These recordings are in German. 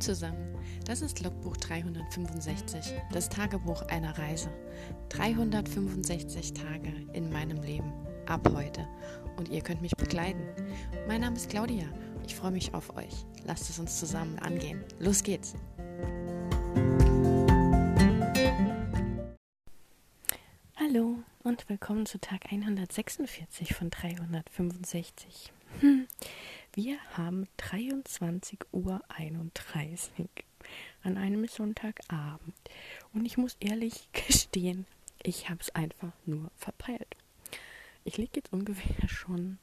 Zusammen, das ist Logbuch 365, das Tagebuch einer Reise. 365 Tage in meinem Leben, ab heute. Und ihr könnt mich begleiten. Mein Name ist Claudia, ich freue mich auf euch. Lasst es uns zusammen angehen. Los geht's! Hallo und willkommen zu Tag 146 von 365. Hm. Wir haben 23.31 Uhr an einem Sonntagabend. Und ich muss ehrlich gestehen, ich habe es einfach nur verpeilt. Ich liege jetzt ungefähr schon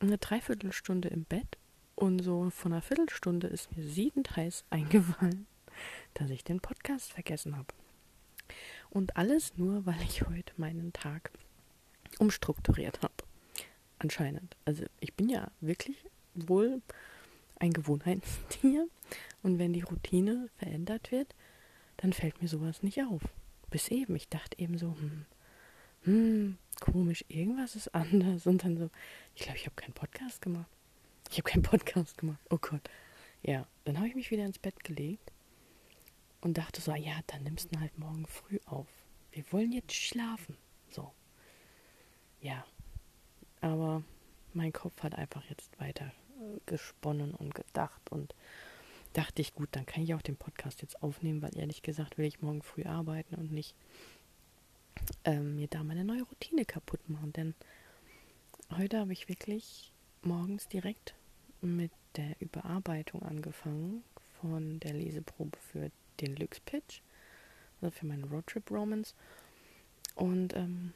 eine Dreiviertelstunde im Bett und so von einer Viertelstunde ist mir siedend heiß eingefallen, dass ich den Podcast vergessen habe. Und alles nur, weil ich heute meinen Tag umstrukturiert habe anscheinend. Also ich bin ja wirklich wohl ein Gewohnheitstier und wenn die Routine verändert wird, dann fällt mir sowas nicht auf. Bis eben, ich dachte eben so, hm, hm komisch, irgendwas ist anders und dann so, ich glaube, ich habe keinen Podcast gemacht. Ich habe keinen Podcast gemacht. Oh Gott. Ja, dann habe ich mich wieder ins Bett gelegt und dachte so, ja, dann nimmst du halt morgen früh auf. Wir wollen jetzt schlafen. So. Ja, aber mein Kopf hat einfach jetzt weiter äh, gesponnen und gedacht und dachte ich, gut, dann kann ich auch den Podcast jetzt aufnehmen, weil ehrlich gesagt will ich morgen früh arbeiten und nicht ähm, mir da meine neue Routine kaputt machen. Denn heute habe ich wirklich morgens direkt mit der Überarbeitung angefangen von der Leseprobe für den Lux Pitch, also für meinen Roadtrip Romans. Und ähm,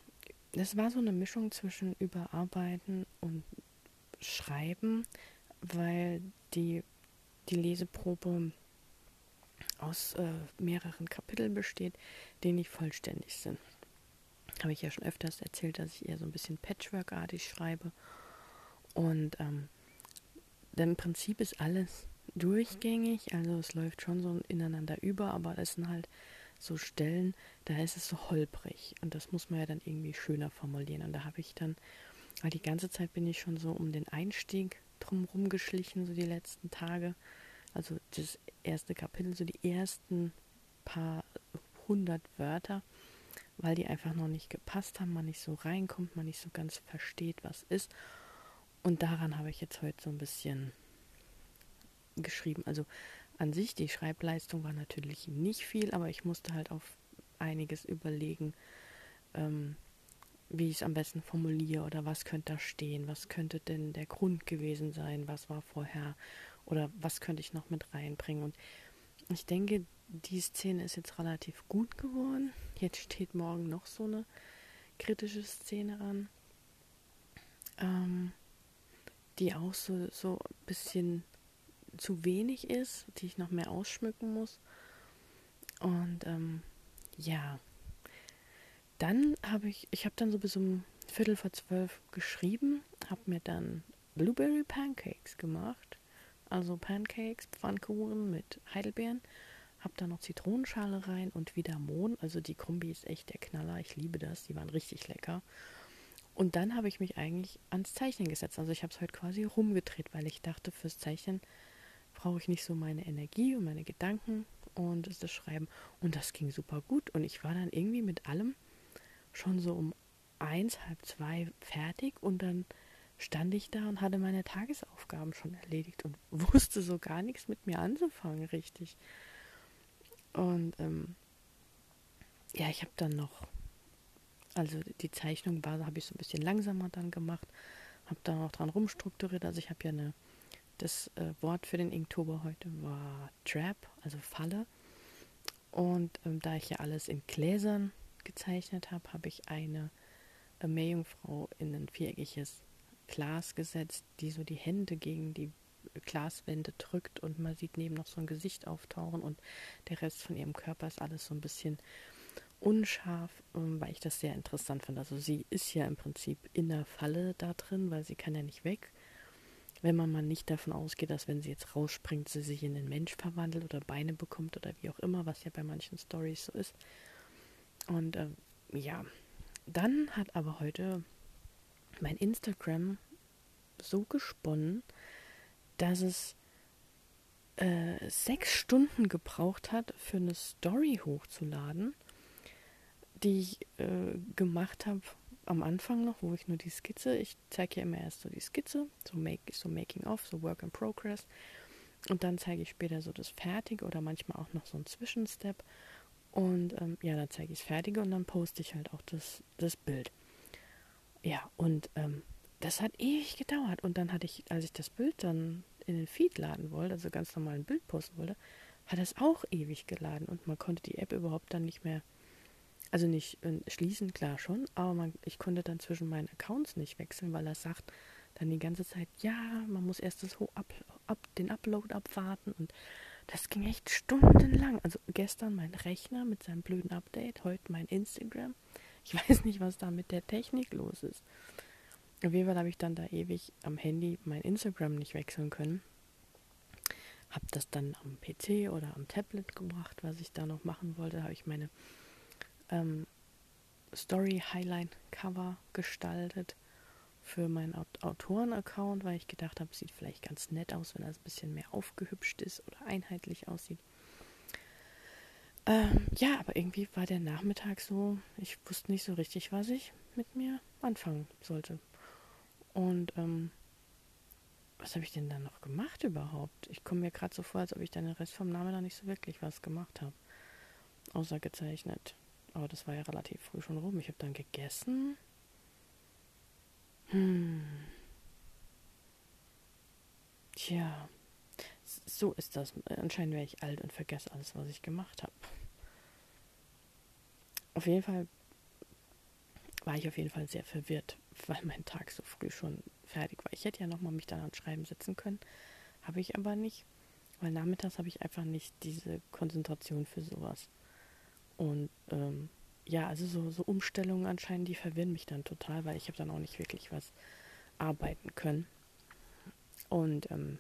das war so eine Mischung zwischen Überarbeiten und Schreiben, weil die, die Leseprobe aus äh, mehreren Kapiteln besteht, die nicht vollständig sind. Habe ich ja schon öfters erzählt, dass ich eher so ein bisschen Patchwork-artig schreibe. Und ähm, im Prinzip ist alles durchgängig, also es läuft schon so ineinander über, aber es sind halt so Stellen, da ist es so holprig. Und das muss man ja dann irgendwie schöner formulieren. Und da habe ich dann, weil die ganze Zeit bin ich schon so um den Einstieg drumherum geschlichen, so die letzten Tage. Also das erste Kapitel, so die ersten paar hundert Wörter, weil die einfach noch nicht gepasst haben, man nicht so reinkommt, man nicht so ganz versteht, was ist. Und daran habe ich jetzt heute so ein bisschen geschrieben. Also an sich, die Schreibleistung war natürlich nicht viel, aber ich musste halt auf einiges überlegen, ähm, wie ich es am besten formuliere oder was könnte da stehen, was könnte denn der Grund gewesen sein, was war vorher oder was könnte ich noch mit reinbringen. Und ich denke, die Szene ist jetzt relativ gut geworden. Jetzt steht morgen noch so eine kritische Szene an, ähm, die auch so, so ein bisschen zu wenig ist, die ich noch mehr ausschmücken muss. Und ähm, ja, dann habe ich, ich habe dann so bis um Viertel vor zwölf geschrieben, habe mir dann Blueberry Pancakes gemacht, also Pancakes, Pfannkuchen mit Heidelbeeren, habe da noch Zitronenschale rein und wieder Mohn, also die Kombi ist echt der Knaller, ich liebe das, die waren richtig lecker. Und dann habe ich mich eigentlich ans Zeichnen gesetzt, also ich habe es heute quasi rumgedreht, weil ich dachte, fürs Zeichnen brauche ich nicht so meine Energie und meine Gedanken und das Schreiben. Und das ging super gut. Und ich war dann irgendwie mit allem schon so um eins, halb zwei fertig und dann stand ich da und hatte meine Tagesaufgaben schon erledigt und wusste so gar nichts mit mir anzufangen, richtig. Und ähm, ja, ich habe dann noch, also die Zeichnung war, habe ich so ein bisschen langsamer dann gemacht, habe da noch dran rumstrukturiert. Also ich habe ja eine das äh, Wort für den Inktober heute war Trap, also Falle. Und ähm, da ich ja alles in Gläsern gezeichnet habe, habe ich eine äh, Meerjungfrau in ein viereckiges Glas gesetzt, die so die Hände gegen die Glaswände drückt und man sieht neben noch so ein Gesicht auftauchen und der Rest von ihrem Körper ist alles so ein bisschen unscharf, ähm, weil ich das sehr interessant fand. Also sie ist ja im Prinzip in der Falle da drin, weil sie kann ja nicht weg wenn man mal nicht davon ausgeht, dass wenn sie jetzt rausspringt, sie sich in einen Mensch verwandelt oder Beine bekommt oder wie auch immer, was ja bei manchen Stories so ist. Und äh, ja, dann hat aber heute mein Instagram so gesponnen, dass es äh, sechs Stunden gebraucht hat, für eine Story hochzuladen, die ich äh, gemacht habe am Anfang noch, wo ich nur die Skizze, ich zeige ja immer erst so die Skizze, so, make, so Making of, so Work in Progress. Und dann zeige ich später so das Fertige oder manchmal auch noch so ein Zwischenstep. Und ähm, ja, dann zeige ich das Fertige und dann poste ich halt auch das, das Bild. Ja, und ähm, das hat ewig gedauert. Und dann hatte ich, als ich das Bild dann in den Feed laden wollte, also ganz normal ein Bild posten wollte, hat es auch ewig geladen und man konnte die App überhaupt dann nicht mehr, also nicht äh, schließen, klar schon, aber man, ich konnte dann zwischen meinen Accounts nicht wechseln, weil er sagt dann die ganze Zeit, ja, man muss erst das up, up, den Upload abwarten und das ging echt stundenlang. Also gestern mein Rechner mit seinem blöden Update, heute mein Instagram. Ich weiß nicht, was da mit der Technik los ist. Auf jeden Fall habe ich dann da ewig am Handy mein Instagram nicht wechseln können. Habe das dann am PC oder am Tablet gemacht, was ich da noch machen wollte. Habe ich meine ähm, Story Highlight Cover gestaltet für meinen Autoren-Account, weil ich gedacht habe, sieht vielleicht ganz nett aus, wenn das ein bisschen mehr aufgehübscht ist oder einheitlich aussieht. Ähm, ja, aber irgendwie war der Nachmittag so, ich wusste nicht so richtig, was ich mit mir anfangen sollte. Und ähm, was habe ich denn dann noch gemacht überhaupt? Ich komme mir gerade so vor, als ob ich dann den Rest vom Namen noch nicht so wirklich was gemacht habe. Außer gezeichnet. Aber das war ja relativ früh schon rum. Ich habe dann gegessen. Hm. Tja. So ist das. Anscheinend wäre ich alt und vergesse alles, was ich gemacht habe. Auf jeden Fall war ich auf jeden Fall sehr verwirrt, weil mein Tag so früh schon fertig war. Ich hätte ja nochmal mich dann ans Schreiben setzen können, habe ich aber nicht, weil nachmittags habe ich einfach nicht diese Konzentration für sowas. Und ähm, ja, also so, so Umstellungen anscheinend, die verwirren mich dann total, weil ich habe dann auch nicht wirklich was arbeiten können. Und ähm,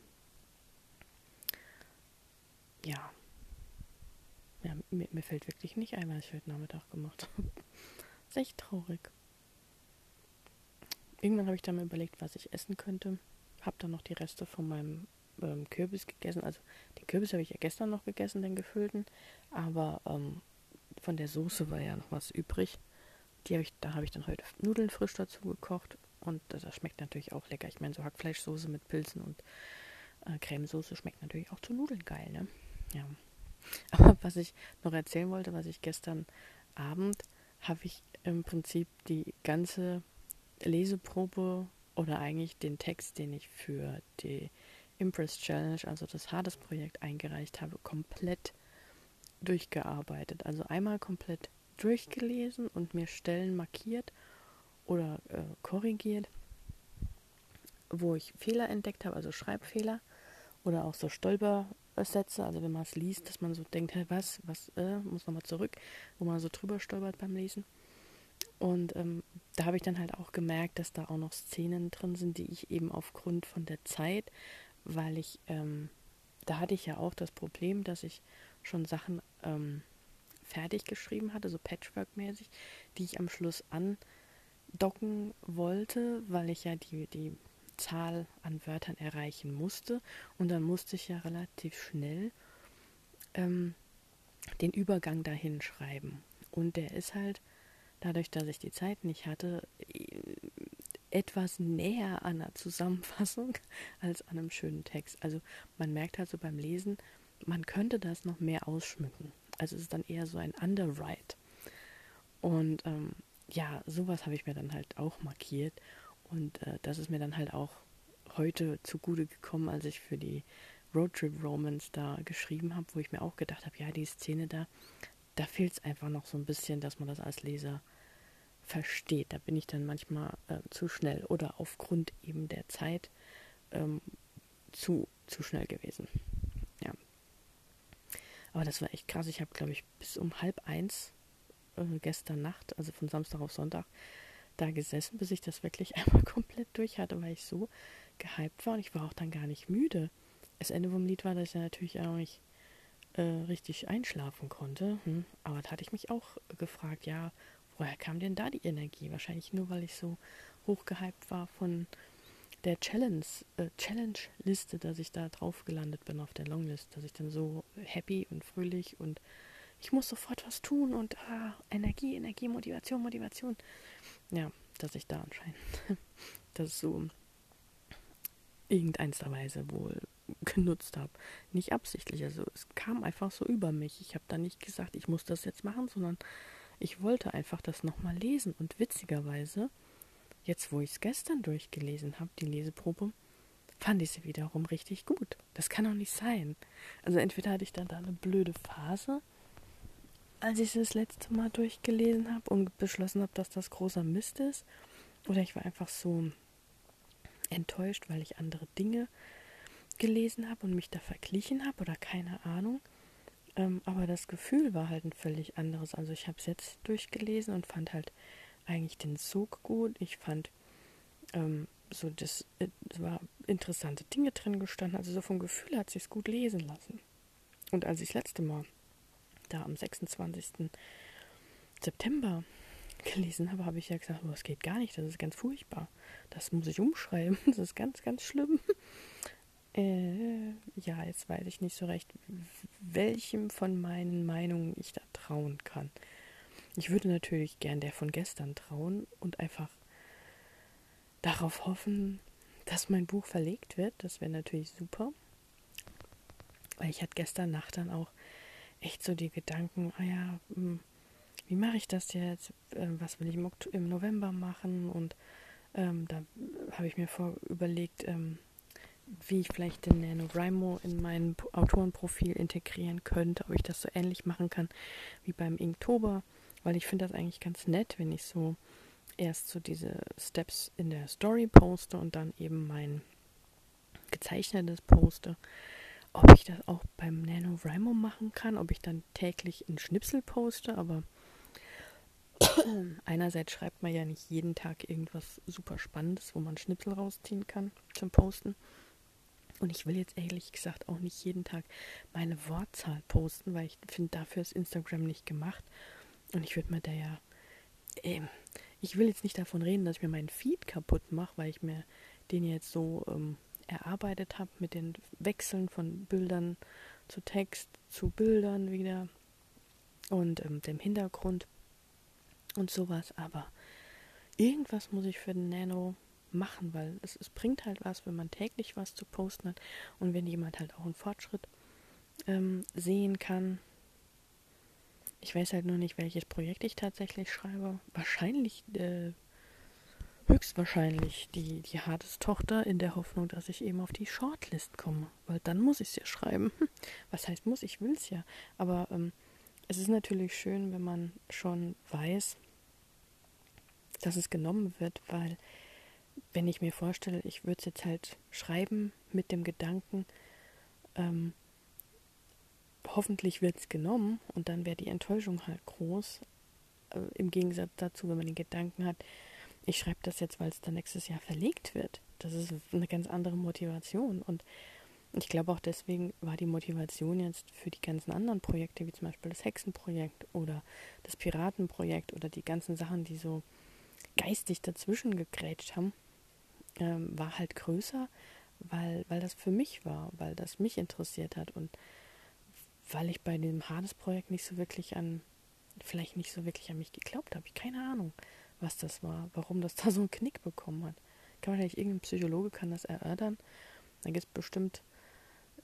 ja, ja mir, mir, fällt wirklich nicht ein, was ich heute Nachmittag gemacht habe. ist echt traurig. Irgendwann habe ich dann mal überlegt, was ich essen könnte. Habe dann noch die Reste von meinem ähm, Kürbis gegessen. Also den Kürbis habe ich ja gestern noch gegessen, den gefüllten. Aber ähm, von der Soße war ja noch was übrig. Die habe ich, da habe ich dann heute Nudeln frisch dazu gekocht. Und das schmeckt natürlich auch lecker. Ich meine, so Hackfleischsoße mit Pilzen und äh, Cremesoße schmeckt natürlich auch zu Nudeln geil, ne? Ja. Aber was ich noch erzählen wollte, was ich gestern Abend habe ich im Prinzip die ganze Leseprobe oder eigentlich den Text, den ich für die Impress Challenge, also das Hades-Projekt eingereicht habe, komplett durchgearbeitet. Also einmal komplett durchgelesen und mir Stellen markiert oder äh, korrigiert, wo ich Fehler entdeckt habe, also Schreibfehler oder auch so Stolpersätze, also wenn man es liest, dass man so denkt, hey, was, was, äh, muss nochmal zurück, wo man so drüber stolpert beim Lesen. Und ähm, da habe ich dann halt auch gemerkt, dass da auch noch Szenen drin sind, die ich eben aufgrund von der Zeit, weil ich, ähm, da hatte ich ja auch das Problem, dass ich schon Sachen ähm, fertig geschrieben hatte, so Patchwork-mäßig, die ich am Schluss andocken wollte, weil ich ja die, die Zahl an Wörtern erreichen musste. Und dann musste ich ja relativ schnell ähm, den Übergang dahin schreiben. Und der ist halt dadurch, dass ich die Zeit nicht hatte, etwas näher an einer Zusammenfassung als an einem schönen Text. Also man merkt halt so beim Lesen, man könnte das noch mehr ausschmücken. Also es ist dann eher so ein Underwrite. Und ähm, ja, sowas habe ich mir dann halt auch markiert. Und äh, das ist mir dann halt auch heute zugute gekommen, als ich für die Roadtrip Romans da geschrieben habe, wo ich mir auch gedacht habe, ja, die Szene da, da fehlt es einfach noch so ein bisschen, dass man das als Leser versteht. Da bin ich dann manchmal äh, zu schnell oder aufgrund eben der Zeit ähm, zu, zu schnell gewesen. Aber das war echt krass. Ich habe, glaube ich, bis um halb eins äh, gestern Nacht, also von Samstag auf Sonntag, da gesessen, bis ich das wirklich einmal komplett durch hatte, weil ich so gehypt war und ich war auch dann gar nicht müde. Das Ende vom Lied war, dass ich natürlich auch nicht äh, richtig einschlafen konnte. Hm. Aber da hatte ich mich auch gefragt, ja, woher kam denn da die Energie? Wahrscheinlich nur, weil ich so hochgehypt war von der Challenge, äh, Challenge-Liste, dass ich da drauf gelandet bin auf der Longlist, dass ich dann so happy und fröhlich und ich muss sofort was tun und ah, Energie, Energie, Motivation, Motivation. Ja, dass ich da anscheinend das so irgendeiner Weise wohl genutzt habe. Nicht absichtlich, also es kam einfach so über mich. Ich habe da nicht gesagt, ich muss das jetzt machen, sondern ich wollte einfach das nochmal lesen. Und witzigerweise, jetzt wo ich es gestern durchgelesen habe, die Leseprobe, fand ich sie wiederum richtig gut. Das kann doch nicht sein. Also entweder hatte ich dann da eine blöde Phase, als ich es das letzte Mal durchgelesen habe und beschlossen habe, dass das großer Mist ist, oder ich war einfach so enttäuscht, weil ich andere Dinge gelesen habe und mich da verglichen habe oder keine Ahnung. Ähm, aber das Gefühl war halt ein völlig anderes. Also ich habe es jetzt durchgelesen und fand halt eigentlich den Sog gut. Ich fand ähm, so, das, äh, es war interessante Dinge drin gestanden. Also so vom Gefühl hat sich gut lesen lassen. Und als ich das letzte Mal da am 26. September gelesen habe, habe ich ja gesagt, oh, das geht gar nicht, das ist ganz furchtbar. Das muss ich umschreiben, das ist ganz, ganz schlimm. Äh, ja, jetzt weiß ich nicht so recht, welchem von meinen Meinungen ich da trauen kann. Ich würde natürlich gern der von gestern trauen und einfach darauf hoffen, dass mein Buch verlegt wird. Das wäre natürlich super. Weil ich hatte gestern Nacht dann auch echt so die Gedanken, ah ja, hm, wie mache ich das jetzt? Ähm, was will ich im, November machen? Und ähm, da habe ich mir vor überlegt, ähm, wie ich vielleicht den NaNoWriMo in mein Autorenprofil integrieren könnte, ob ich das so ähnlich machen kann wie beim Inktober, weil ich finde das eigentlich ganz nett, wenn ich so erst so diese Steps in der Story poste und dann eben mein gezeichnetes poste. Ob ich das auch beim NaNoWriMo machen kann, ob ich dann täglich in Schnipsel poste, aber einerseits schreibt man ja nicht jeden Tag irgendwas super Spannendes, wo man Schnipsel rausziehen kann zum Posten. Und ich will jetzt ehrlich gesagt auch nicht jeden Tag meine Wortzahl posten, weil ich finde, dafür ist Instagram nicht gemacht. Und ich würde mir da ja. Äh, ich will jetzt nicht davon reden, dass ich mir meinen Feed kaputt mache, weil ich mir den jetzt so ähm, erarbeitet habe mit den Wechseln von Bildern zu Text zu Bildern wieder und ähm, dem Hintergrund und sowas. Aber irgendwas muss ich für den Nano machen, weil es, es bringt halt was, wenn man täglich was zu posten hat und wenn jemand halt auch einen Fortschritt ähm, sehen kann. Ich weiß halt nur nicht, welches Projekt ich tatsächlich schreibe. Wahrscheinlich, äh, höchstwahrscheinlich die, die Hades-Tochter in der Hoffnung, dass ich eben auf die Shortlist komme. Weil dann muss ich es ja schreiben. Was heißt muss? Ich will es ja. Aber ähm, es ist natürlich schön, wenn man schon weiß, dass es genommen wird, weil wenn ich mir vorstelle, ich würde es jetzt halt schreiben mit dem Gedanken, ähm, hoffentlich wird es genommen und dann wäre die Enttäuschung halt groß. Äh, Im Gegensatz dazu, wenn man den Gedanken hat, ich schreibe das jetzt, weil es dann nächstes Jahr verlegt wird. Das ist eine ganz andere Motivation. Und ich glaube auch deswegen war die Motivation jetzt für die ganzen anderen Projekte, wie zum Beispiel das Hexenprojekt oder das Piratenprojekt oder die ganzen Sachen, die so geistig dazwischen gegrätscht haben, ähm, war halt größer, weil, weil das für mich war, weil das mich interessiert hat und weil ich bei dem Hades-Projekt nicht so wirklich an, vielleicht nicht so wirklich an mich geglaubt habe. Ich keine Ahnung, was das war, warum das da so einen Knick bekommen hat. Kann wahrscheinlich irgendein Psychologe kann das erörtern. Da gibt es bestimmt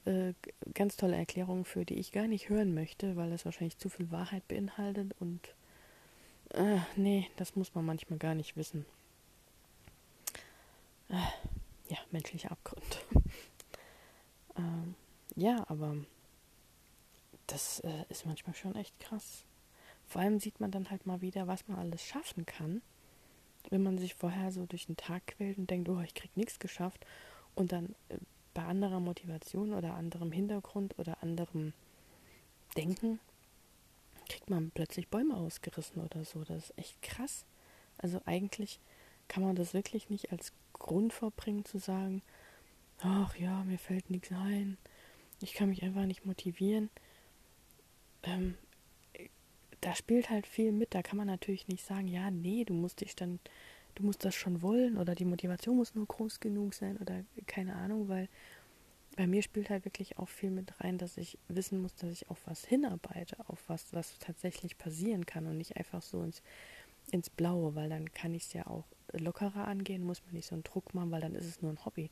äh, ganz tolle Erklärungen für, die ich gar nicht hören möchte, weil das wahrscheinlich zu viel Wahrheit beinhaltet und äh, nee, das muss man manchmal gar nicht wissen. Äh, ja, menschliche Abgrund. ähm, ja, aber das äh, ist manchmal schon echt krass. Vor allem sieht man dann halt mal wieder, was man alles schaffen kann, wenn man sich vorher so durch den Tag quält und denkt, oh, ich krieg nichts geschafft und dann äh, bei anderer Motivation oder anderem Hintergrund oder anderem Denken kriegt man plötzlich Bäume ausgerissen oder so. Das ist echt krass. Also eigentlich kann man das wirklich nicht als Grund vorbringen zu sagen, ach ja, mir fällt nichts ein, ich kann mich einfach nicht motivieren. Ähm, da spielt halt viel mit. Da kann man natürlich nicht sagen, ja, nee, du musst dich dann du musst das schon wollen oder die Motivation muss nur groß genug sein oder keine Ahnung, weil bei mir spielt halt wirklich auch viel mit rein, dass ich wissen muss, dass ich auf was hinarbeite, auf was, was tatsächlich passieren kann und nicht einfach so ins, ins Blaue, weil dann kann ich es ja auch lockerer angehen, muss man nicht so einen Druck machen, weil dann ist es nur ein Hobby.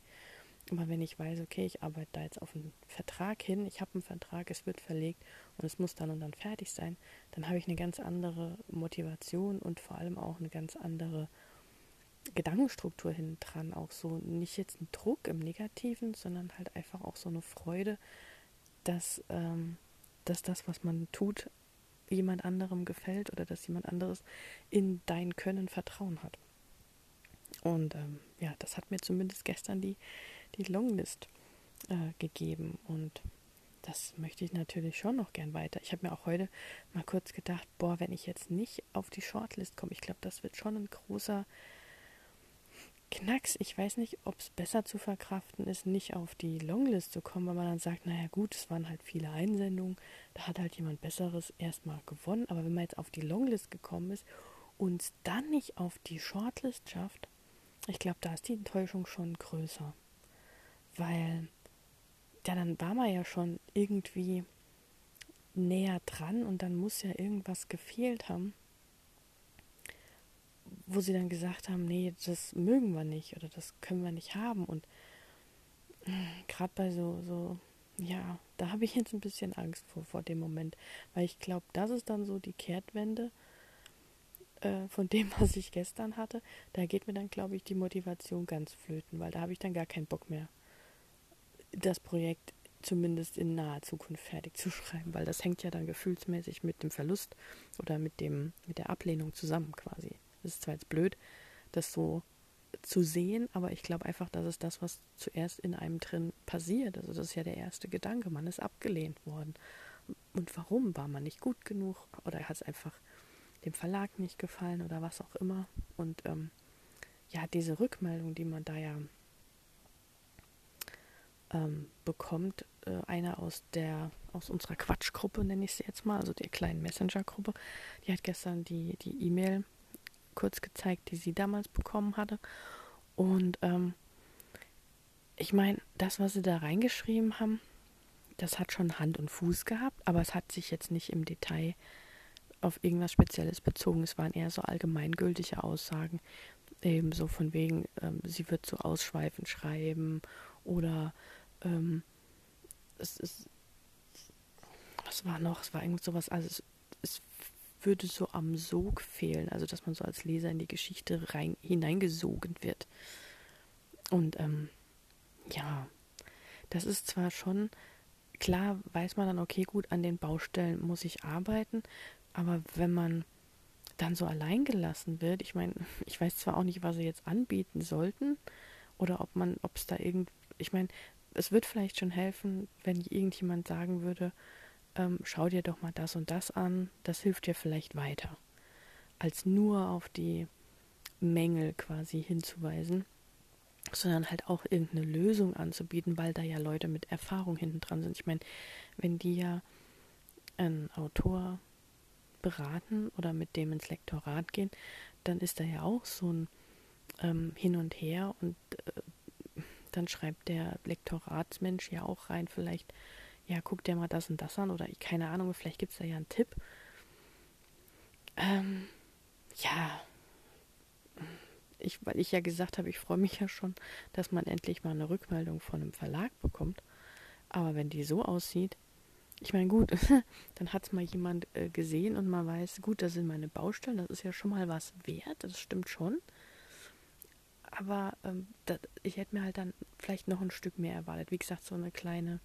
Aber wenn ich weiß, okay, ich arbeite da jetzt auf einen Vertrag hin, ich habe einen Vertrag, es wird verlegt und es muss dann und dann fertig sein, dann habe ich eine ganz andere Motivation und vor allem auch eine ganz andere Gedankenstruktur hinten dran. Auch so nicht jetzt ein Druck im Negativen, sondern halt einfach auch so eine Freude, dass, ähm, dass das, was man tut, jemand anderem gefällt oder dass jemand anderes in dein Können Vertrauen hat. Und ähm, ja, das hat mir zumindest gestern die, die Longlist äh, gegeben. Und das möchte ich natürlich schon noch gern weiter. Ich habe mir auch heute mal kurz gedacht, boah, wenn ich jetzt nicht auf die Shortlist komme, ich glaube, das wird schon ein großer Knacks. Ich weiß nicht, ob es besser zu verkraften ist, nicht auf die Longlist zu kommen, weil man dann sagt, naja gut, es waren halt viele Einsendungen, da hat halt jemand Besseres erstmal gewonnen. Aber wenn man jetzt auf die Longlist gekommen ist und es dann nicht auf die Shortlist schafft, ich glaube, da ist die Enttäuschung schon größer. Weil, ja, dann war man ja schon irgendwie näher dran und dann muss ja irgendwas gefehlt haben wo sie dann gesagt haben, nee, das mögen wir nicht oder das können wir nicht haben. Und gerade bei so, so, ja, da habe ich jetzt ein bisschen Angst vor, vor dem Moment, weil ich glaube, das ist dann so die Kehrtwende äh, von dem, was ich gestern hatte. Da geht mir dann, glaube ich, die Motivation ganz flöten, weil da habe ich dann gar keinen Bock mehr, das Projekt zumindest in naher Zukunft fertig zu schreiben, weil das hängt ja dann gefühlsmäßig mit dem Verlust oder mit dem mit der Ablehnung zusammen quasi. Das ist zwar jetzt blöd, das so zu sehen, aber ich glaube einfach, das ist das, was zuerst in einem drin passiert. Also das ist ja der erste Gedanke. Man ist abgelehnt worden. Und warum? War man nicht gut genug? Oder hat es einfach dem Verlag nicht gefallen oder was auch immer? Und ähm, ja, diese Rückmeldung, die man da ja ähm, bekommt, äh, einer aus der, aus unserer Quatschgruppe, nenne ich sie jetzt mal, also der kleinen Messenger-Gruppe, die hat gestern die E-Mail kurz gezeigt, die sie damals bekommen hatte. Und ähm, ich meine, das, was sie da reingeschrieben haben, das hat schon Hand und Fuß gehabt, aber es hat sich jetzt nicht im Detail auf irgendwas Spezielles bezogen. Es waren eher so allgemeingültige Aussagen, eben so von wegen, ähm, sie wird so ausschweifend schreiben oder ähm, es ist, was war noch? Es war irgend sowas, also es, es würde so am Sog fehlen, also dass man so als Leser in die Geschichte rein, hineingesogen wird. Und ähm, ja, das ist zwar schon, klar weiß man dann, okay, gut, an den Baustellen muss ich arbeiten, aber wenn man dann so allein gelassen wird, ich meine, ich weiß zwar auch nicht, was sie jetzt anbieten sollten oder ob man, ob es da irgend, ich meine, es wird vielleicht schon helfen, wenn irgendjemand sagen würde, ähm, schau dir doch mal das und das an, das hilft dir vielleicht weiter, als nur auf die Mängel quasi hinzuweisen, sondern halt auch irgendeine Lösung anzubieten, weil da ja Leute mit Erfahrung hinten dran sind. Ich meine, wenn die ja einen Autor beraten oder mit dem ins Lektorat gehen, dann ist da ja auch so ein ähm, Hin und Her und dann schreibt der Lektoratsmensch ja auch rein, vielleicht ja, guck dir mal das und das an oder keine Ahnung, vielleicht gibt es da ja einen Tipp. Ähm, ja, ich, weil ich ja gesagt habe, ich freue mich ja schon, dass man endlich mal eine Rückmeldung von einem Verlag bekommt. Aber wenn die so aussieht, ich meine, gut, dann hat es mal jemand äh, gesehen und man weiß, gut, das sind meine Baustellen, das ist ja schon mal was wert, das stimmt schon. Aber ähm, das, ich hätte mir halt dann vielleicht noch ein Stück mehr erwartet. Wie gesagt, so eine kleine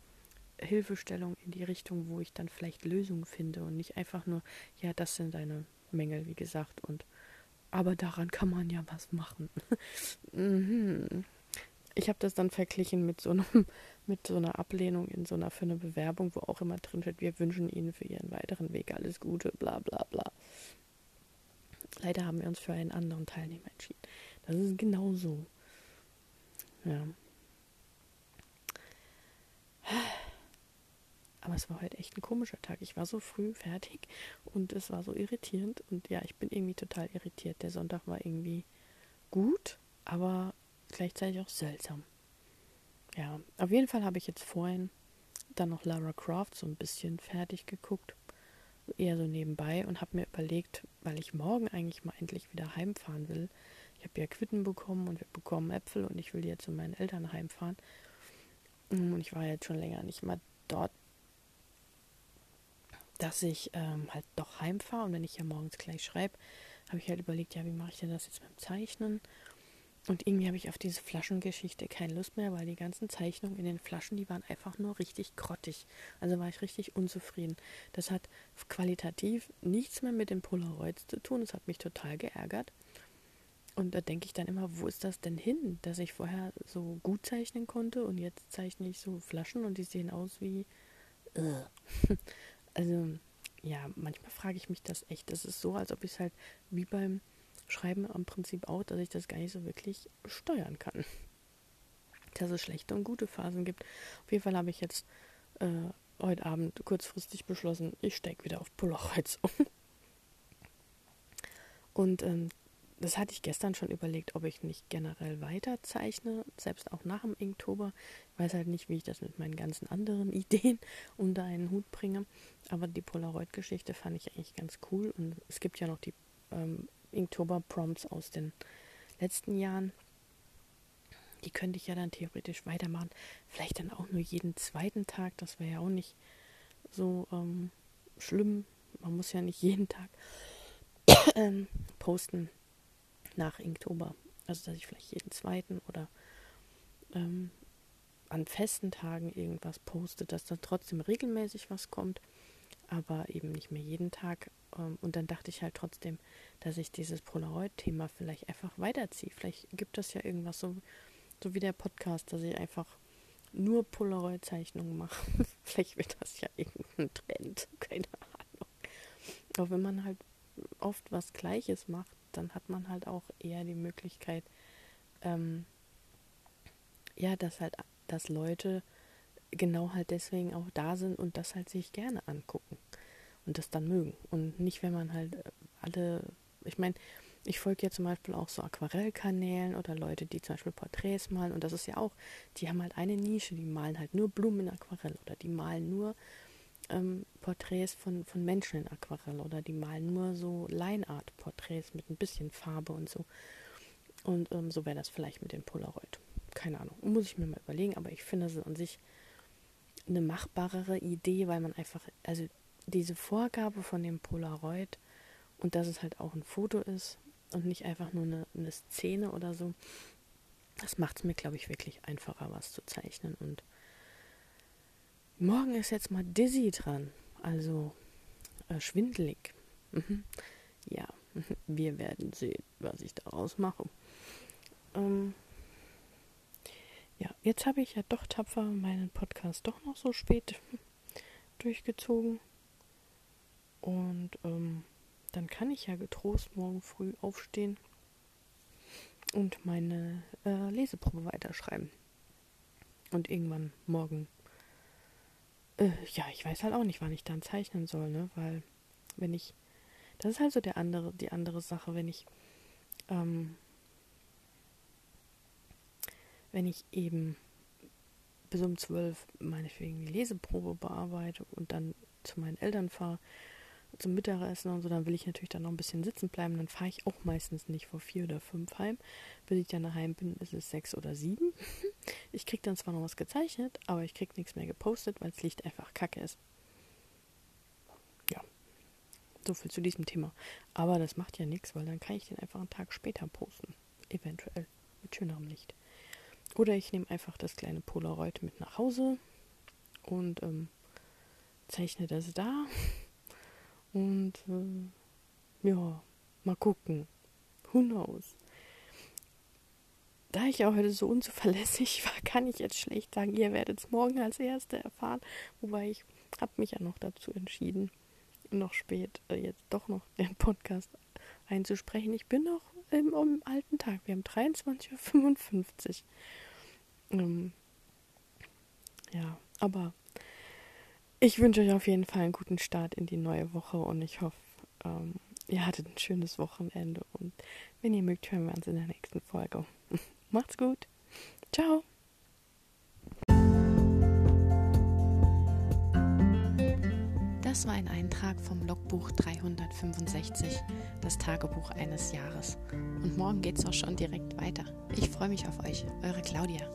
Hilfestellung in die Richtung, wo ich dann vielleicht Lösungen finde und nicht einfach nur, ja, das sind deine Mängel, wie gesagt, und aber daran kann man ja was machen. mhm. Ich habe das dann verglichen mit so einem, mit so einer Ablehnung in so einer für eine Bewerbung, wo auch immer drin steht, wir wünschen Ihnen für Ihren weiteren Weg alles Gute, bla bla bla. Leider haben wir uns für einen anderen Teilnehmer entschieden. Das ist genau so. Ja. Aber es war halt echt ein komischer Tag. Ich war so früh fertig und es war so irritierend. Und ja, ich bin irgendwie total irritiert. Der Sonntag war irgendwie gut, aber gleichzeitig auch seltsam. Ja, auf jeden Fall habe ich jetzt vorhin dann noch Lara Croft so ein bisschen fertig geguckt, eher so nebenbei und habe mir überlegt, weil ich morgen eigentlich mal endlich wieder heimfahren will. Ich habe ja Quitten bekommen und wir bekommen Äpfel und ich will jetzt zu meinen Eltern heimfahren. Und ich war jetzt schon länger nicht mal dort, dass ich ähm, halt doch heimfahre und wenn ich ja morgens gleich schreibe, habe ich halt überlegt, ja, wie mache ich denn das jetzt beim Zeichnen? Und irgendwie habe ich auf diese Flaschengeschichte keine Lust mehr, weil die ganzen Zeichnungen in den Flaschen, die waren einfach nur richtig grottig. Also war ich richtig unzufrieden. Das hat qualitativ nichts mehr mit den Polaroids zu tun. Das hat mich total geärgert. Und da denke ich dann immer, wo ist das denn hin, dass ich vorher so gut zeichnen konnte und jetzt zeichne ich so Flaschen und die sehen aus wie. also, ja, manchmal frage ich mich das echt. Das ist so, als ob ich es halt wie beim Schreiben am Prinzip auch, dass ich das gar nicht so wirklich steuern kann. Dass es schlechte und gute Phasen gibt. Auf jeden Fall habe ich jetzt äh, heute Abend kurzfristig beschlossen, ich steige wieder auf Polaroids um. Und ähm, das hatte ich gestern schon überlegt, ob ich nicht generell weiter zeichne, selbst auch nach dem Inktober. Ich weiß halt nicht, wie ich das mit meinen ganzen anderen Ideen unter einen Hut bringe. Aber die Polaroid-Geschichte fand ich eigentlich ganz cool. Und es gibt ja noch die ähm, Inktober-Prompts aus den letzten Jahren. Die könnte ich ja dann theoretisch weitermachen. Vielleicht dann auch nur jeden zweiten Tag. Das wäre ja auch nicht so ähm, schlimm. Man muss ja nicht jeden Tag ähm, posten nach Inktober. Also dass ich vielleicht jeden zweiten oder ähm, an festen Tagen irgendwas poste, dass dann trotzdem regelmäßig was kommt, aber eben nicht mehr jeden Tag. Ähm, und dann dachte ich halt trotzdem, dass ich dieses Polaroid-Thema vielleicht einfach weiterziehe. Vielleicht gibt es ja irgendwas so, so wie der Podcast, dass ich einfach nur Polaroid-Zeichnungen mache. vielleicht wird das ja irgendein Trend, keine Ahnung. Aber wenn man halt oft was Gleiches macht, dann hat man halt auch eher die Möglichkeit, ähm, ja, dass halt, dass Leute genau halt deswegen auch da sind und das halt sich gerne angucken und das dann mögen. Und nicht, wenn man halt äh, alle, ich meine, ich folge ja zum Beispiel auch so Aquarellkanälen oder Leute, die zum Beispiel Porträts malen und das ist ja auch, die haben halt eine Nische, die malen halt nur Blumen in Aquarell oder die malen nur ähm, Porträts von, von Menschen in Aquarell oder die malen nur so Line-Art-Porträts mit ein bisschen Farbe und so. Und ähm, so wäre das vielleicht mit dem Polaroid. Keine Ahnung, muss ich mir mal überlegen, aber ich finde es an sich eine machbarere Idee, weil man einfach, also diese Vorgabe von dem Polaroid und dass es halt auch ein Foto ist und nicht einfach nur eine, eine Szene oder so, das macht es mir, glaube ich, wirklich einfacher, was zu zeichnen und Morgen ist jetzt mal Dizzy dran, also äh, schwindelig. Mhm. Ja, wir werden sehen, was ich daraus mache. Ähm, ja, jetzt habe ich ja doch tapfer meinen Podcast doch noch so spät durchgezogen. Und ähm, dann kann ich ja getrost morgen früh aufstehen und meine äh, Leseprobe weiterschreiben. Und irgendwann morgen äh, ja, ich weiß halt auch nicht, wann ich dann zeichnen soll, ne? Weil, wenn ich. Das ist halt so der andere, die andere Sache, wenn ich. Ähm, wenn ich eben bis um zwölf meinetwegen die Leseprobe bearbeite und dann zu meinen Eltern fahre, zum Mittagessen und so, dann will ich natürlich dann noch ein bisschen sitzen bleiben. Dann fahre ich auch meistens nicht vor vier oder fünf heim. Bis ich dann daheim bin, ist es sechs oder sieben. Ich kriege dann zwar noch was gezeichnet, aber ich kriege nichts mehr gepostet, weil das Licht einfach kacke ist. Ja, so viel zu diesem Thema. Aber das macht ja nichts, weil dann kann ich den einfach einen Tag später posten. Eventuell. Mit schönerem Licht. Oder ich nehme einfach das kleine Polaroid mit nach Hause und ähm, zeichne das da und äh, ja, mal gucken. Who knows? Da ich auch heute so unzuverlässig war, kann ich jetzt schlecht sagen, ihr werdet es morgen als Erste erfahren. Wobei ich habe mich ja noch dazu entschieden, noch spät äh, jetzt doch noch den Podcast einzusprechen. Ich bin noch im, im alten Tag. Wir haben 23.55 Uhr. Ähm, ja, aber ich wünsche euch auf jeden Fall einen guten Start in die neue Woche und ich hoffe, ähm, ihr hattet ein schönes Wochenende und wenn ihr mögt, hören wir uns in der nächsten Folge. Macht's gut. Ciao. Das war ein Eintrag vom Logbuch 365, das Tagebuch eines Jahres. Und morgen geht's auch schon direkt weiter. Ich freue mich auf euch, eure Claudia.